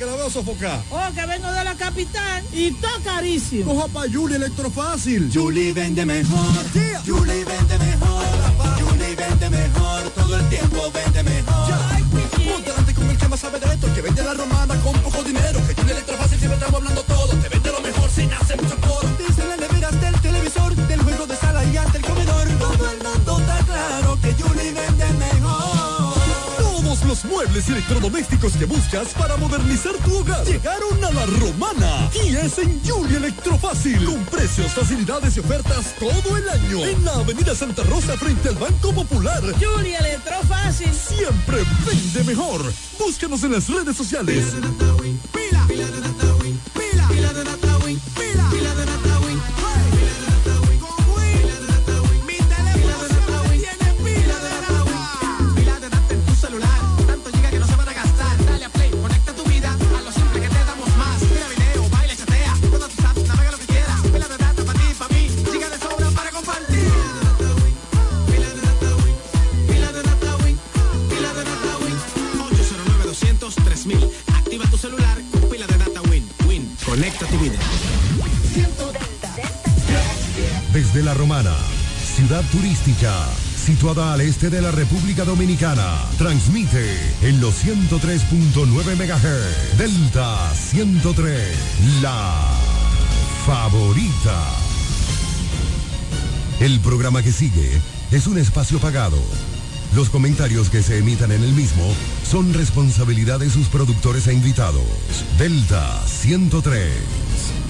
que la veo sofocar? Oh, que vengo de la capital y está carísimo. Coja pa' Julie Electrofácil. Julie vende mejor. Julie vende mejor. Julie vende mejor. Todo el tiempo vende mejor. Ponte delante con el que más sabe de esto. El que vende la romana y electrodomésticos que buscas para modernizar tu hogar llegaron a la romana. Y es en Julie Electrofácil. Con precios, facilidades y ofertas todo el año. En la Avenida Santa Rosa frente al Banco Popular. Julia Electrofácil. Siempre vende mejor. Búscanos en las redes sociales. Ciudad turística, situada al este de la República Dominicana, transmite en los 103.9 MHz. Delta 103, la favorita. El programa que sigue es un espacio pagado. Los comentarios que se emitan en el mismo son responsabilidad de sus productores e invitados. Delta 103.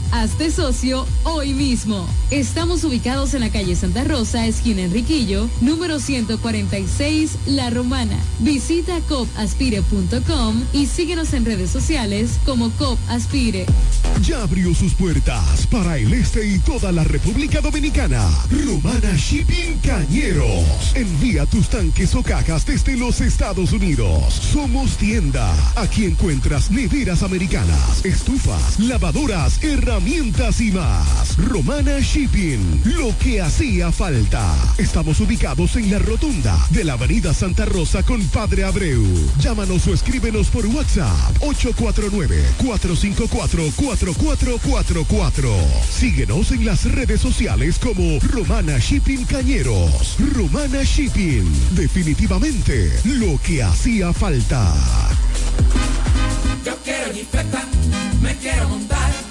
Hazte socio hoy mismo. Estamos ubicados en la calle Santa Rosa, esquina Enriquillo, número 146, La Romana. Visita copaspire.com y síguenos en redes sociales como COP Aspire. Ya abrió sus puertas para el este y toda la República Dominicana. Romana Shipping Cañeros. Envía tus tanques o cajas desde los Estados Unidos. Somos tienda. Aquí encuentras neveras americanas, estufas, lavadoras, herramientas y más. Romana Shipping. Lo que hacía falta. Estamos ubicados en la rotunda de la Avenida Santa Rosa con Padre Abreu. Llámanos o escríbenos por WhatsApp 849-454-4444. Síguenos en las redes sociales como Romana Shipping Cañeros. Romana Shipping. Definitivamente lo que hacía falta. Yo quiero me quiero montar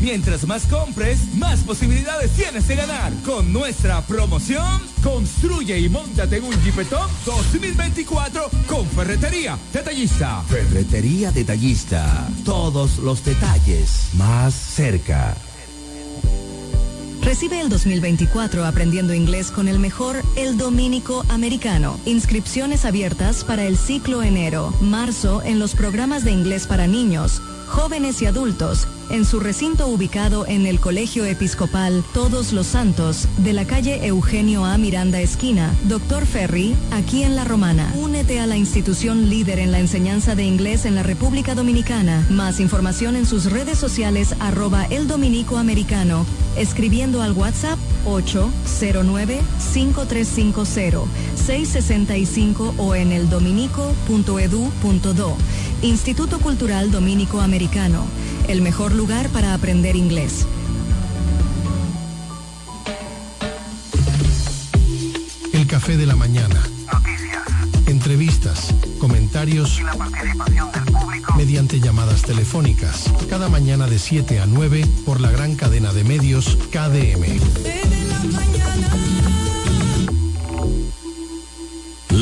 Mientras más compres, más posibilidades tienes de ganar. Con nuestra promoción, construye y montate en un Jeepetop 2024 con Ferretería Detallista. Ferretería Detallista. Todos los detalles más cerca. Recibe el 2024 aprendiendo inglés con el mejor El Dominico Americano. Inscripciones abiertas para el ciclo enero-marzo en los programas de inglés para niños, jóvenes y adultos en su recinto ubicado en el Colegio Episcopal Todos los Santos de la calle Eugenio A. Miranda Esquina, Doctor Ferry, aquí en La Romana. Únete a la institución líder en la enseñanza de inglés en la República Dominicana. Más información en sus redes sociales arroba el dominico americano, escribiendo al WhatsApp 809-5350-665 o en el dominico.edu.do. Instituto Cultural Dominico Americano, el mejor lugar para aprender inglés. El café de la mañana. Entrevistas, comentarios Y la participación del público. mediante llamadas telefónicas. Cada mañana de 7 a 9 por la gran cadena de medios KDM.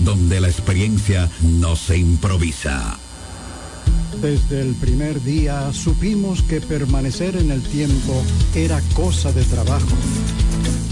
donde la experiencia no se improvisa. Desde el primer día supimos que permanecer en el tiempo era cosa de trabajo.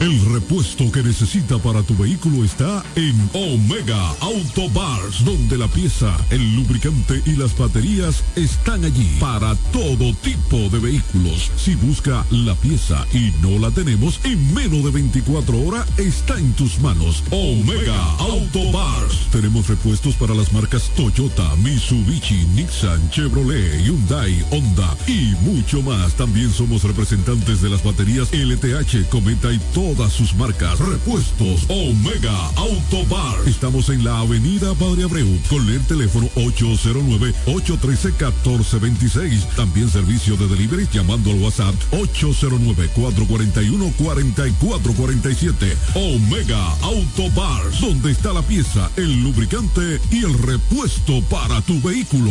El repuesto que necesita para tu vehículo está en Omega Auto Bars, donde la pieza, el lubricante y las baterías están allí para todo tipo de vehículos. Si busca la pieza y no la tenemos, en menos de 24 horas está en tus manos. Omega Auto Bars. Tenemos repuestos para las marcas Toyota, Mitsubishi, Nissan, Chevrolet, Hyundai, Honda y mucho más. También somos representantes de las baterías LTH, Cometa y todas sus marcas. Repuestos Omega Auto Bar. Estamos en la avenida Padre Abreu con el teléfono 809-813-1426. También servicio de delivery llamando al WhatsApp 809-441-4447. Omega Auto Bar, donde la pieza, el lubricante y el repuesto para tu vehículo.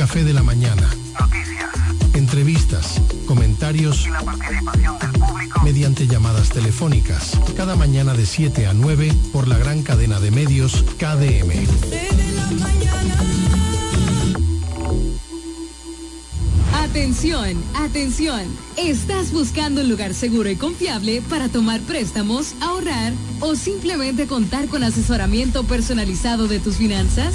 Café de la mañana. Entrevistas, comentarios Y la participación del público. mediante llamadas telefónicas. Cada mañana de 7 a 9 por la gran cadena de medios KDM. Atención, atención. ¿Estás buscando un lugar seguro y confiable para tomar préstamos, ahorrar o simplemente contar con asesoramiento personalizado de tus finanzas?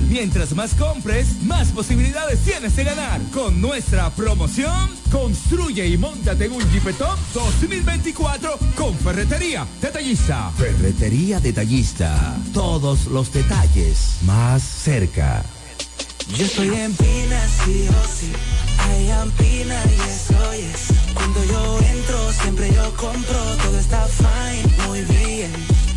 Mientras más compres, más posibilidades tienes de ganar. Con nuestra promoción, construye y montate en un Jeep Top 2024 con Ferretería Detallista. Ferretería Detallista. Todos los detalles más cerca. Yo estoy en Pina, sí o sí. I am Pina y eso es. Cuando yo entro, siempre yo compro. Todo está fine, muy bien.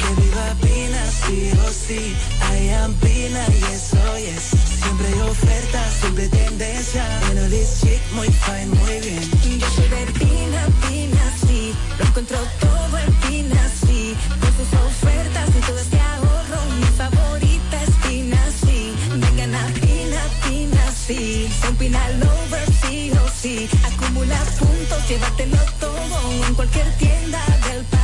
Que viva Pina, sí o sí. I am Pina y eso es. Siempre hay ofertas, siempre tendencia. En this chic, muy fine, muy bien. Yo soy de Pina, Pina, sí. Lo encuentro todo en Pina, sí. Con sus ofertas y todo este ahorro. Mi favorita es Pina, sí. Vengan a Pina, Pina, sí. Son Pina Lover, sí o sí. Acumula puntos, llévatelo todo en cualquier tienda del país.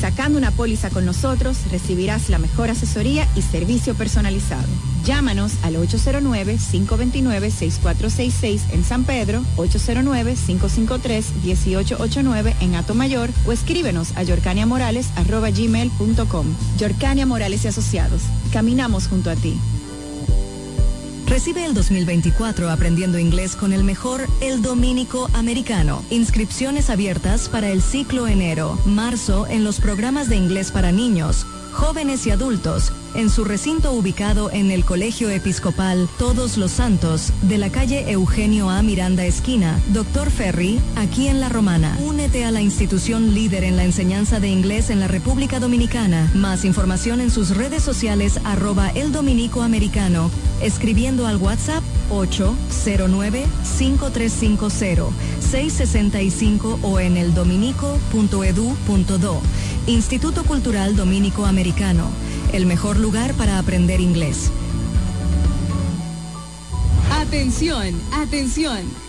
Sacando una póliza con nosotros recibirás la mejor asesoría y servicio personalizado. Llámanos al 809-529-6466 en San Pedro, 809-553-1889 en Atomayor o escríbenos a yorcaniamorales.com. Yorcania Morales y Asociados. Caminamos junto a ti. Recibe el 2024 aprendiendo inglés con el mejor El Dominico Americano. Inscripciones abiertas para el ciclo enero, marzo en los programas de inglés para niños, jóvenes y adultos en su recinto ubicado en el Colegio Episcopal Todos los Santos de la calle Eugenio A. Miranda Esquina, Doctor Ferry, aquí en La Romana. Únete a la institución líder en la enseñanza de inglés en la República Dominicana. Más información en sus redes sociales arroba el dominico americano, escribiendo al WhatsApp 809-5350-665 o en el dominico.edu.do. Instituto Cultural Dominico Americano, el mejor lugar para aprender inglés. Atención, atención.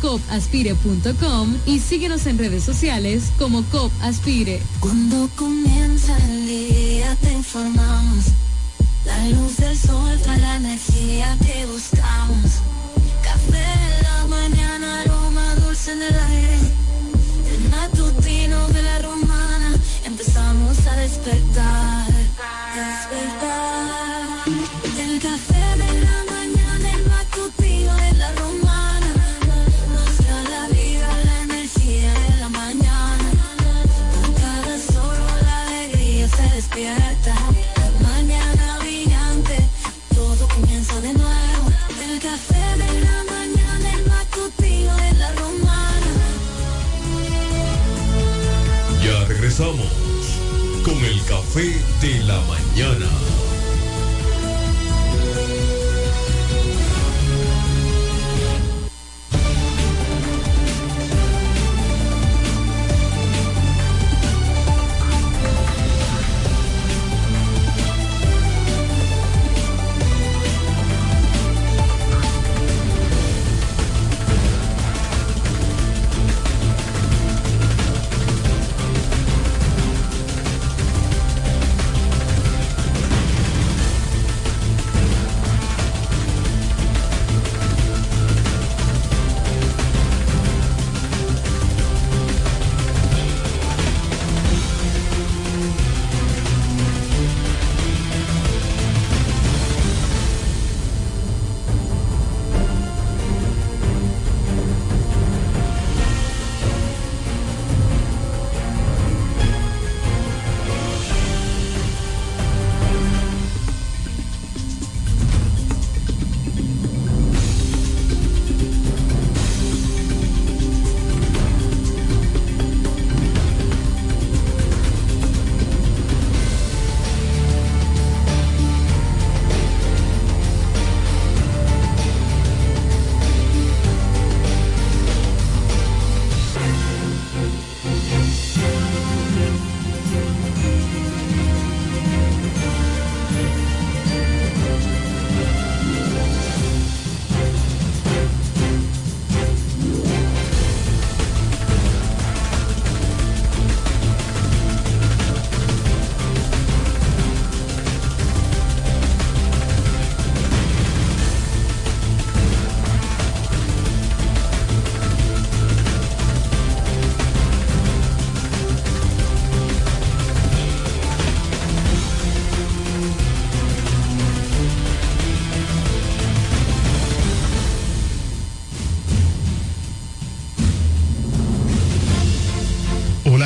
copaspire.com y síguenos en redes sociales como COP Aspire. Cuando comienza el día te informamos. La luz del sol trae la energía que buscamos. Café en la mañana, aroma dulce en el aire. El matutino de la romana, empezamos a. Despertar. Café de la mañana.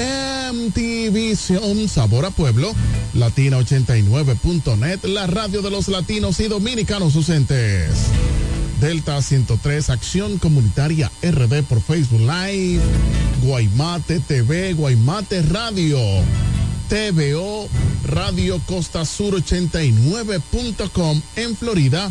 MTV Sabor a Pueblo, Latina89.net, la radio de los latinos y dominicanos ausentes. Delta 103, Acción Comunitaria RD por Facebook Live, Guaymate TV, Guaymate Radio, TVO, Radio Costa Sur 89.com en Florida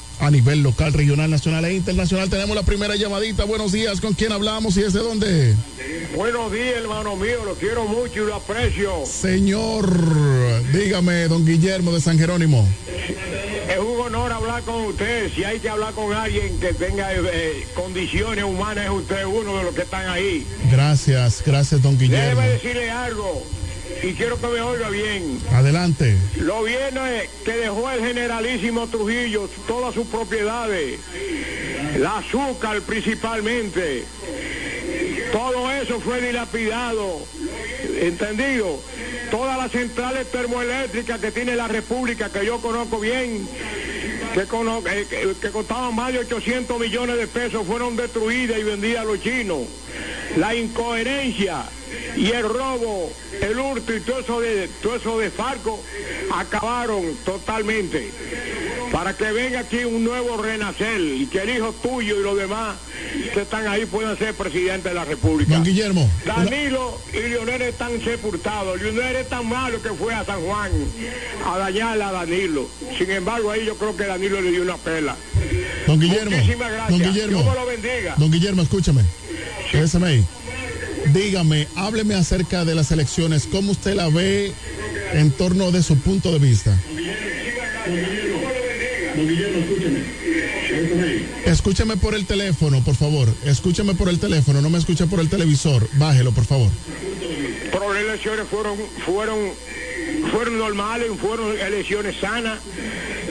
a nivel local, regional, nacional e internacional. Tenemos la primera llamadita. Buenos días, ¿con quién hablamos y desde dónde? Buenos días, hermano mío, lo quiero mucho y lo aprecio. Señor, dígame, don Guillermo de San Jerónimo. Es un honor hablar con usted. Si hay que hablar con alguien que tenga eh, condiciones humanas, es usted uno de los que están ahí. Gracias, gracias, don Guillermo. Debe decirle algo y quiero que me oiga bien. Adelante. Lo bien es que dejó el generalísimo Trujillo todas sus propiedades, la azúcar principalmente. Todo eso fue dilapidado, ¿entendido? Todas las centrales termoeléctricas que tiene la República, que yo conozco bien, que, cono que, que costaban más de 800 millones de pesos, fueron destruidas y vendidas a los chinos. La incoherencia y el robo, el hurto y todo eso de, todo eso de Farco acabaron totalmente. Para que venga aquí un nuevo renacer y que el hijo tuyo y los demás que están ahí puedan ser presidente de la República. Don Guillermo. Danilo y Leonel están sepultados. Leonel es tan malo que fue a San Juan a dañarle a Danilo. Sin embargo, ahí yo creo que Danilo le dio una pela. Don Guillermo. Muchísimas gracias. Don Guillermo. Dios me lo bendiga. Don Guillermo, escúchame. Quédese ahí. Dígame, hábleme acerca de las elecciones, cómo usted la ve en torno de su punto de vista. Escúcheme por el teléfono, por favor. Escúcheme por el teléfono, no me escuche por el televisor. Bájelo, por favor. Pero las elecciones fueron, fueron, fueron normales, fueron elecciones sanas.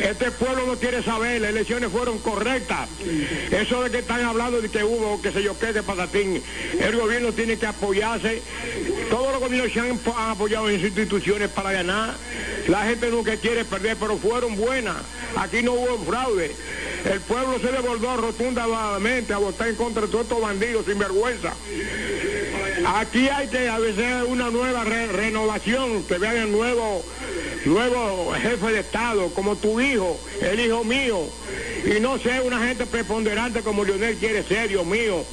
Este pueblo no quiere saber, las elecciones fueron correctas. Eso de que están hablando de que hubo, que sé yo qué, de patatín, el gobierno tiene que apoyarse. Todos los gobiernos se han, apoyado en sus instituciones para ganar. La gente nunca quiere perder, pero fueron buenas. Aquí no hubo fraude. El pueblo se devolvió rotundamente a votar en contra de todos estos bandidos sin vergüenza. Aquí hay que a veces una nueva re renovación, que vean el nuevo, nuevo jefe de Estado, como tu hijo, el hijo mío, y no sea una gente preponderante como Leonel quiere ser, Dios mío,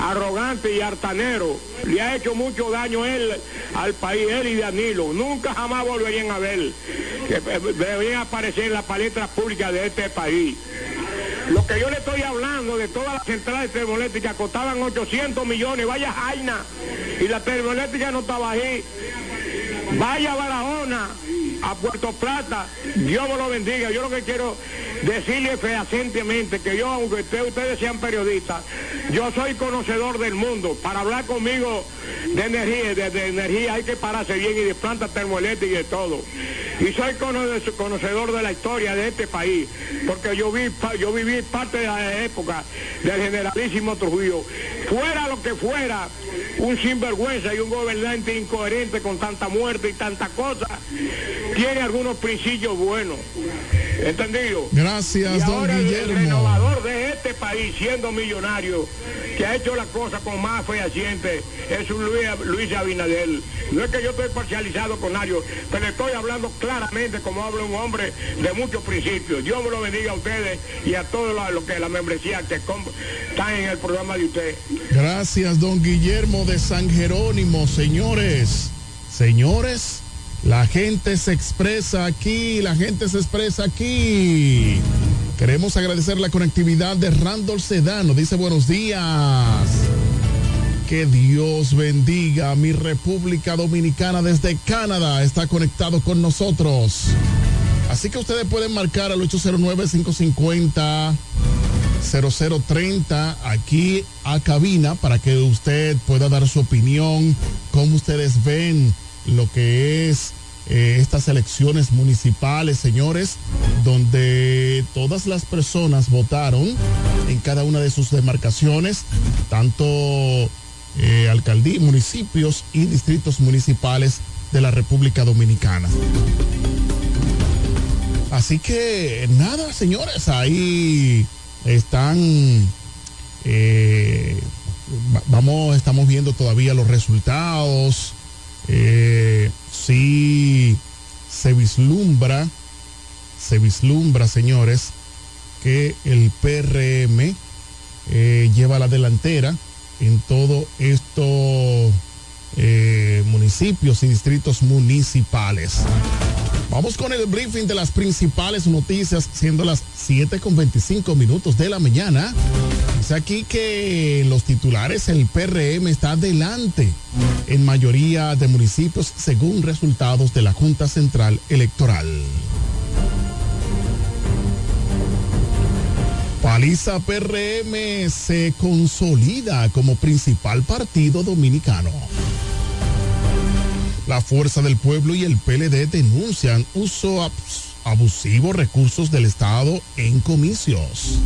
arrogante y hartanero. Le ha hecho mucho daño él al país, él y Danilo. Nunca jamás volverían a ver que deberían aparecer en las paletas públicas de este país. Lo que yo le estoy hablando de todas las centrales termoeléctricas costaban 800 millones, vaya Jaina, y la termoeléctrica no estaba ahí. Vaya Barahona, a Puerto Plata, Dios me lo bendiga. Yo lo que quiero decirle fehacientemente que yo, aunque usted, ustedes sean periodistas, yo soy conocedor del mundo. Para hablar conmigo de energía, de, de energía hay que pararse bien y de plantas termoeléctricas y de todo. Y soy conocedor de la historia de este país, porque yo, vi, yo viví parte de la época del generalísimo Trujillo. Fuera lo que fuera, un sinvergüenza y un gobernante incoherente con tanta muerte y tanta cosa, tiene algunos principios buenos. ¿Entendido? Gracias, y don ahora Guillermo. El renovador de este país, siendo millonario, que ha hecho la cosa con más fehaciente, es un Luis, Luis Abinadel. No es que yo estoy parcializado con nadie, pero estoy hablando claramente como habla un hombre de muchos principios. Dios me lo bendiga a ustedes y a todos los que la membresía que están en el programa de usted. Gracias, don Guillermo de San Jerónimo. Señores, señores, la gente se expresa aquí, la gente se expresa aquí. Queremos agradecer la conectividad de Randall Sedano. Dice buenos días. Que Dios bendiga a mi República Dominicana desde Canadá. Está conectado con nosotros. Así que ustedes pueden marcar al 809-550. 0030 aquí a cabina para que usted pueda dar su opinión, cómo ustedes ven lo que es eh, estas elecciones municipales, señores, donde todas las personas votaron en cada una de sus demarcaciones, tanto eh, municipios y distritos municipales de la República Dominicana. Así que nada, señores, ahí están, eh, va- vamos, estamos viendo todavía los resultados. Eh, sí se vislumbra, se vislumbra, señores, que el PRM eh, lleva la delantera en todo estos eh, municipios y distritos municipales. Vamos con el briefing de las principales noticias, siendo las 7 con 25 minutos de la mañana. Dice aquí que los titulares el PRM está adelante en mayoría de municipios según resultados de la Junta Central Electoral. Paliza PRM se consolida como principal partido dominicano. La Fuerza del Pueblo y el PLD denuncian uso abusivo recursos del Estado en comicios.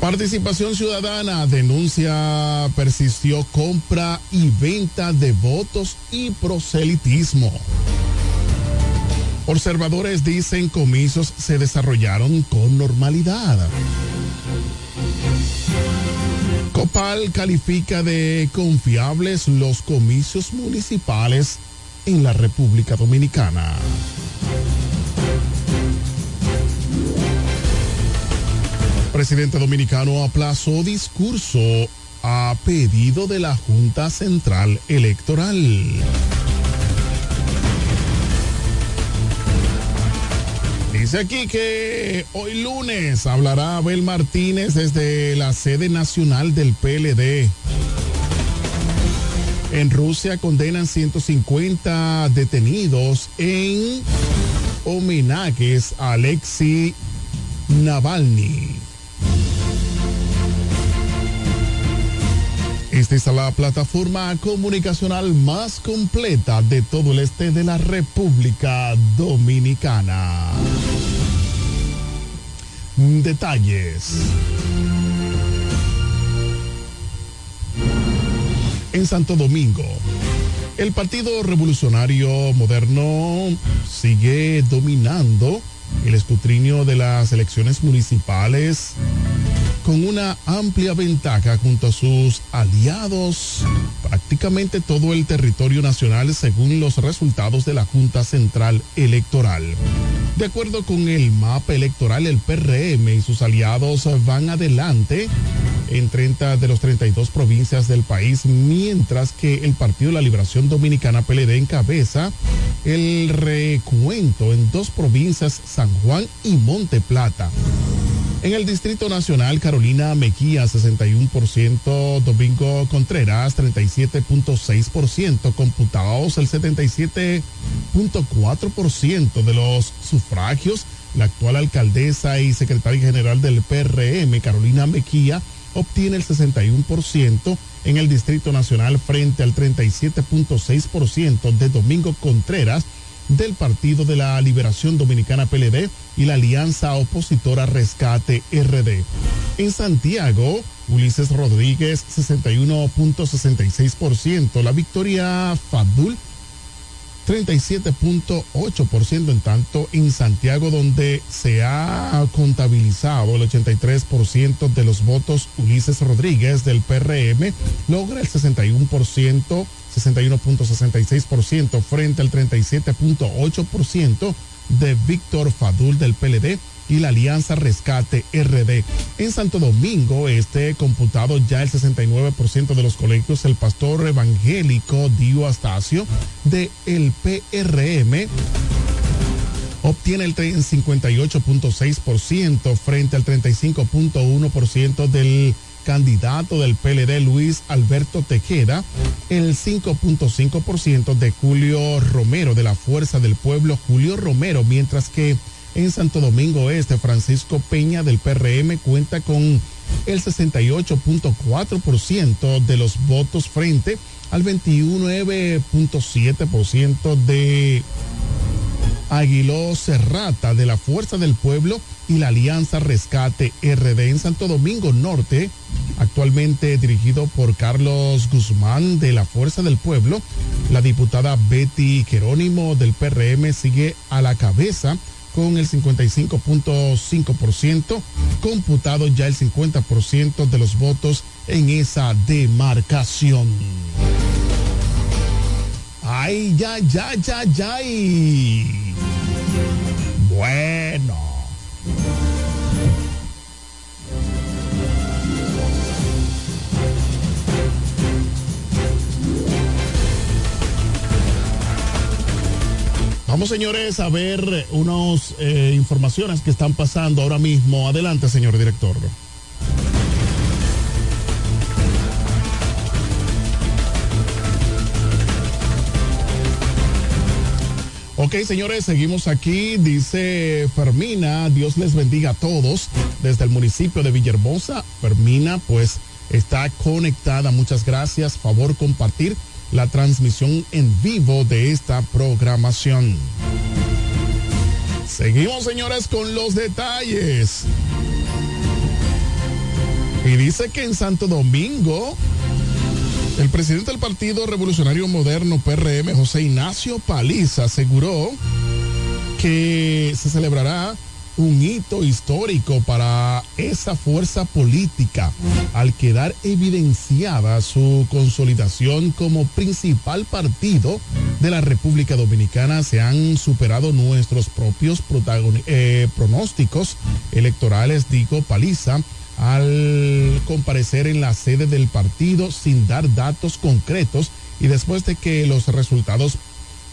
Participación Ciudadana denuncia persistió compra y venta de votos y proselitismo. Observadores dicen comicios se desarrollaron con normalidad. Copal califica de confiables los comicios municipales en la República Dominicana. Presidente dominicano aplazó discurso a pedido de la Junta Central Electoral. Dice aquí que hoy lunes hablará Abel Martínez desde la sede nacional del PLD. En Rusia condenan 150 detenidos en homenajes a Alexei Navalny. Esta es la plataforma comunicacional más completa de todo el este de la República Dominicana. Detalles. En Santo Domingo, el Partido Revolucionario Moderno sigue dominando el escrutinio de las elecciones municipales con una amplia ventaja junto a sus aliados prácticamente todo el territorio nacional según los resultados de la Junta Central Electoral. De acuerdo con el mapa electoral, el PRM y sus aliados van adelante en 30 de las 32 provincias del país, mientras que el Partido de la Liberación Dominicana PLD encabeza el recuento en dos provincias, San Juan y Monte Plata. En el Distrito Nacional, Carolina Mejía, 61%, Domingo Contreras, 37.6%, computados el 77.4% de los sufragios. La actual alcaldesa y secretaria general del PRM, Carolina Mejía, obtiene el 61% en el Distrito Nacional frente al 37.6% de Domingo Contreras del Partido de la Liberación Dominicana PLD y la Alianza Opositora Rescate RD. En Santiago, Ulises Rodríguez 61.66%, la victoria Fadul 37.8%, en tanto en Santiago donde se ha contabilizado el 83% de los votos Ulises Rodríguez del PRM logra el 61%, 61.66% frente al 37.8% de Víctor Fadul del PLD y la Alianza Rescate RD. En Santo Domingo, este computado ya el 69% de los colegios, el pastor evangélico Dio Astacio de el PRM obtiene el 58.6% frente al 35.1% del candidato del PLD Luis Alberto Tejeda, el 5.5% de Julio Romero de la Fuerza del Pueblo Julio Romero, mientras que en Santo Domingo Este Francisco Peña del PRM cuenta con el 68.4% de los votos frente al 29.7% de Aguiló Serrata de la Fuerza del Pueblo y la Alianza Rescate RD en Santo Domingo Norte, actualmente dirigido por Carlos Guzmán de la Fuerza del Pueblo. La diputada Betty Jerónimo del PRM sigue a la cabeza con el 55.5%, computado ya el 50% de los votos en esa demarcación. Ay, ya, ya, ya, ya. Bueno. Vamos, señores, a ver unas eh, informaciones que están pasando ahora mismo. Adelante, señor director. Ok, señores, seguimos aquí. Dice Fermina, Dios les bendiga a todos desde el municipio de Villahermosa. Fermina, pues está conectada. Muchas gracias. Favor compartir la transmisión en vivo de esta programación. Seguimos, señores, con los detalles. Y dice que en Santo Domingo, el presidente del Partido Revolucionario Moderno PRM, José Ignacio Paliza, aseguró que se celebrará un hito histórico para esa fuerza política al quedar evidenciada su consolidación como principal partido de la República Dominicana. Se han superado nuestros propios eh, pronósticos electorales, dijo Paliza al comparecer en la sede del partido sin dar datos concretos y después de que los resultados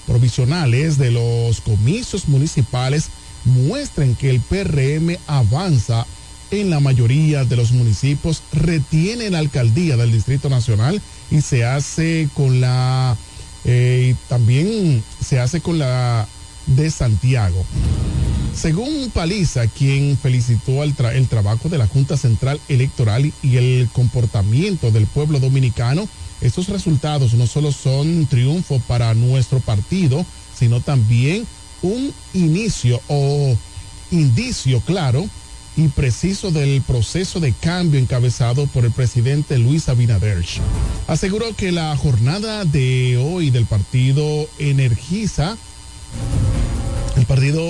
provisionales de los comicios municipales muestren que el PRM avanza en la mayoría de los municipios, retiene la alcaldía del Distrito Nacional y se hace con la, eh, también se hace con la de Santiago. Según Paliza, quien felicitó el, el trabajo de la Junta Central Electoral y el comportamiento del pueblo dominicano, estos resultados no solo son triunfo para nuestro partido, sino también un inicio o indicio claro y preciso del proceso de cambio encabezado por el presidente Luis Abinader. Aseguró que la jornada de hoy del partido energiza el partido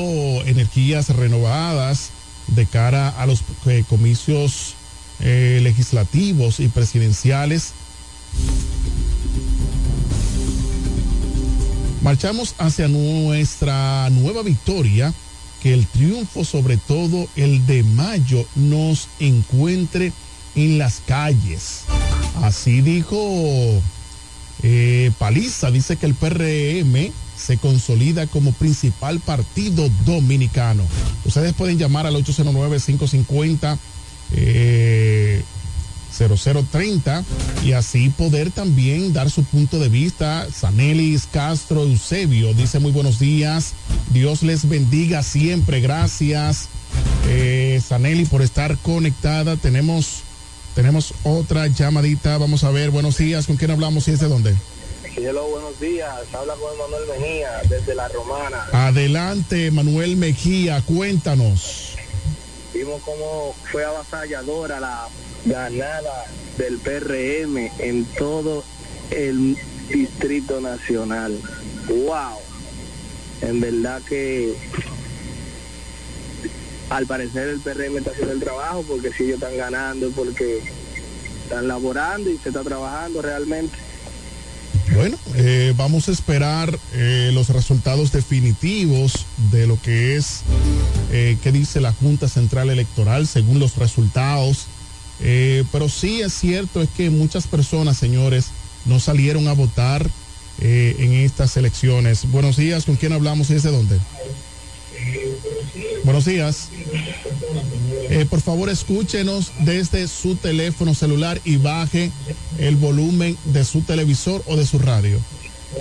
Energías Renovadas de cara a los eh, comicios eh, legislativos y presidenciales. Marchamos hacia nuestra nueva victoria, que el triunfo, sobre todo el de mayo, nos encuentre en las calles. Así dijo eh, Paliza, dice que el PRM se consolida como principal partido dominicano. Ustedes pueden llamar al 809-550. 0030 y así poder también dar su punto de vista. Sanelis Castro Eusebio dice muy buenos días, Dios les bendiga siempre, gracias. Eh, Saneli por estar conectada, tenemos, tenemos otra llamadita, vamos a ver, buenos días, ¿con quién hablamos y es de dónde? Hello, buenos días. Habla con Manuel Mejía desde La Romana. Adelante, Manuel Mejía, cuéntanos. Vimos cómo fue avasalladora la ganada del PRM en todo el Distrito Nacional. ¡Wow! En verdad que al parecer el PRM está haciendo el trabajo porque si ellos están ganando, porque están laborando y se está trabajando realmente. Bueno, eh, vamos a esperar eh, los resultados definitivos de lo que es, eh, qué dice la Junta Central Electoral según los resultados. Eh, pero sí es cierto, es que muchas personas, señores, no salieron a votar eh, en estas elecciones. Buenos días, ¿con quién hablamos y desde dónde? Buenos días. Eh, por favor, escúchenos desde su teléfono celular y baje el volumen de su televisor o de su radio.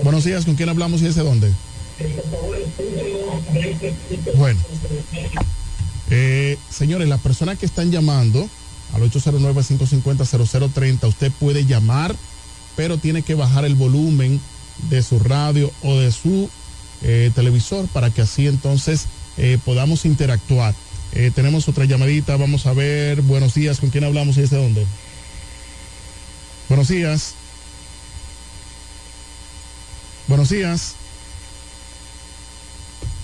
Buenos días, ¿con quién hablamos y desde dónde? Bueno, señores, las personas que están llamando al 809-550-0030, usted puede llamar, pero tiene que bajar el volumen de su radio o de su eh, televisor para que así entonces eh, podamos interactuar. Eh, tenemos otra llamadita, vamos a ver. Buenos días, ¿con quién hablamos y desde dónde? Buenos días. Buenos días.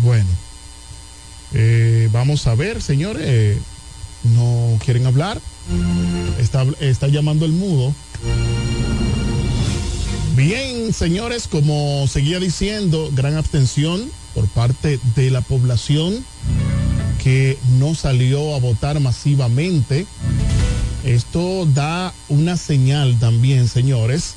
Bueno, vamos a ver, señores. ¿No quieren hablar? Está, está llamando el mudo. Bien, señores, como seguía diciendo, gran abstención por parte de la población que no salió a votar masivamente. Esto da una señal también, señores,